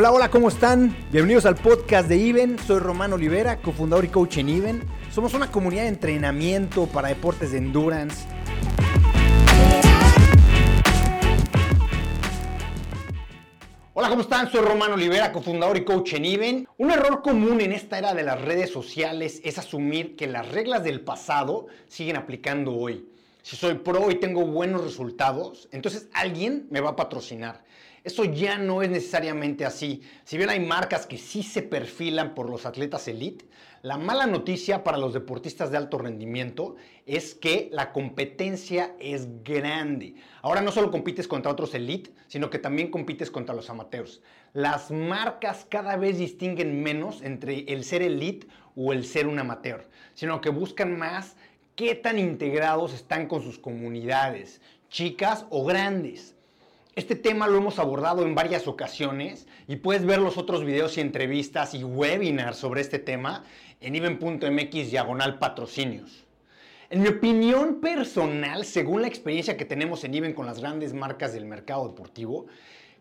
Hola, hola, ¿cómo están? Bienvenidos al podcast de Iven. Soy Román Olivera, cofundador y coach en Iven. Somos una comunidad de entrenamiento para deportes de endurance. Hola, ¿cómo están? Soy Román Olivera, cofundador y coach en Iven. Un error común en esta era de las redes sociales es asumir que las reglas del pasado siguen aplicando hoy. Si soy pro y tengo buenos resultados, entonces alguien me va a patrocinar. Eso ya no es necesariamente así. Si bien hay marcas que sí se perfilan por los atletas elite, la mala noticia para los deportistas de alto rendimiento es que la competencia es grande. Ahora no solo compites contra otros elite, sino que también compites contra los amateurs. Las marcas cada vez distinguen menos entre el ser elite o el ser un amateur, sino que buscan más qué tan integrados están con sus comunidades, chicas o grandes. Este tema lo hemos abordado en varias ocasiones y puedes ver los otros videos y entrevistas y webinars sobre este tema en even.mx diagonal patrocinios. En mi opinión personal, según la experiencia que tenemos en Even con las grandes marcas del mercado deportivo,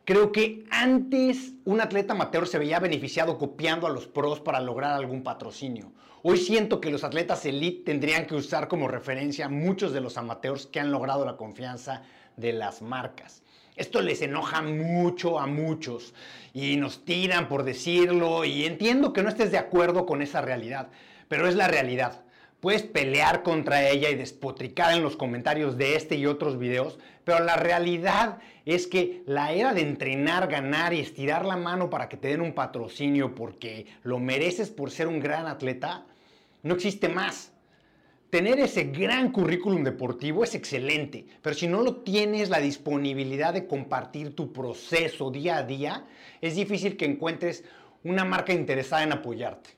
creo que antes un atleta amateur se veía beneficiado copiando a los pros para lograr algún patrocinio. Hoy siento que los atletas elite tendrían que usar como referencia muchos de los amateurs que han logrado la confianza de las marcas. Esto les enoja mucho a muchos y nos tiran por decirlo y entiendo que no estés de acuerdo con esa realidad, pero es la realidad. Puedes pelear contra ella y despotricar en los comentarios de este y otros videos, pero la realidad es que la era de entrenar, ganar y estirar la mano para que te den un patrocinio porque lo mereces por ser un gran atleta, no existe más. Tener ese gran currículum deportivo es excelente, pero si no lo tienes la disponibilidad de compartir tu proceso día a día, es difícil que encuentres una marca interesada en apoyarte.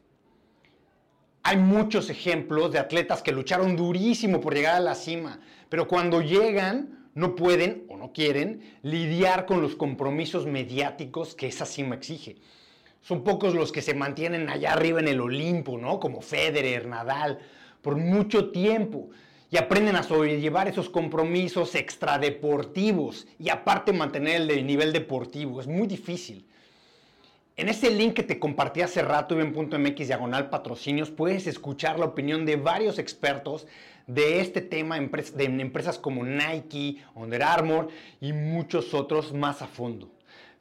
Hay muchos ejemplos de atletas que lucharon durísimo por llegar a la cima, pero cuando llegan no pueden o no quieren lidiar con los compromisos mediáticos que esa cima exige. Son pocos los que se mantienen allá arriba en el Olimpo, ¿no? Como Federer, Nadal, por mucho tiempo y aprenden a sobrellevar esos compromisos extradeportivos y aparte mantener el nivel deportivo. Es muy difícil. En ese link que te compartí hace rato, en.mx diagonal patrocinios, puedes escuchar la opinión de varios expertos de este tema de empresas como Nike, Under Armour y muchos otros más a fondo.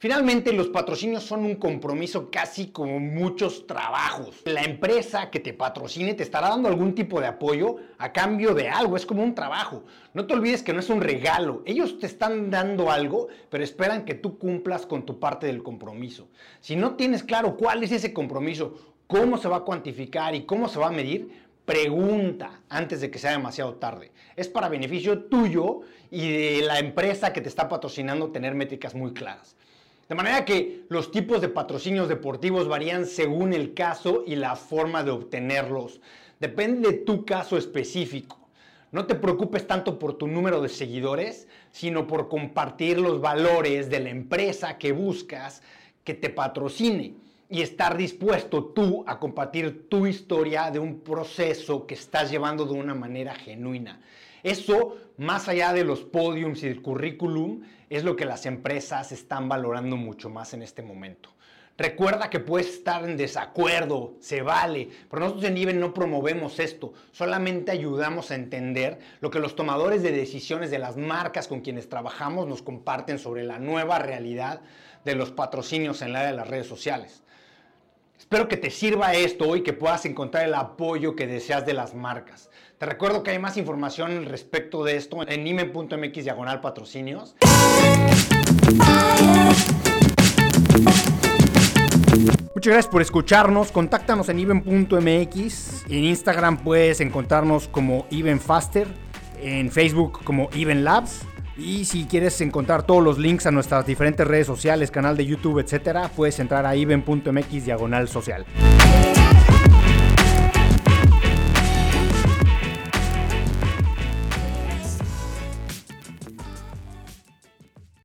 Finalmente, los patrocinios son un compromiso casi como muchos trabajos. La empresa que te patrocine te estará dando algún tipo de apoyo a cambio de algo, es como un trabajo. No te olvides que no es un regalo, ellos te están dando algo, pero esperan que tú cumplas con tu parte del compromiso. Si no tienes claro cuál es ese compromiso, cómo se va a cuantificar y cómo se va a medir, pregunta antes de que sea demasiado tarde. Es para beneficio tuyo y de la empresa que te está patrocinando tener métricas muy claras. De manera que los tipos de patrocinios deportivos varían según el caso y la forma de obtenerlos. Depende de tu caso específico. No te preocupes tanto por tu número de seguidores, sino por compartir los valores de la empresa que buscas que te patrocine y estar dispuesto tú a compartir tu historia de un proceso que estás llevando de una manera genuina. Eso, más allá de los podiums y el currículum, es lo que las empresas están valorando mucho más en este momento. Recuerda que puedes estar en desacuerdo, se vale, pero nosotros en IBE no promovemos esto, solamente ayudamos a entender lo que los tomadores de decisiones de las marcas con quienes trabajamos nos comparten sobre la nueva realidad de los patrocinios en la área de las redes sociales. Espero que te sirva esto y que puedas encontrar el apoyo que deseas de las marcas. Te recuerdo que hay más información respecto de esto en ime.mx diagonal patrocinios. Muchas gracias por escucharnos. Contáctanos en even.mx. En Instagram puedes encontrarnos como evenfaster. En Facebook como evenlabs. Y si quieres encontrar todos los links a nuestras diferentes redes sociales, canal de YouTube, etcétera, puedes entrar a even.mx diagonal social.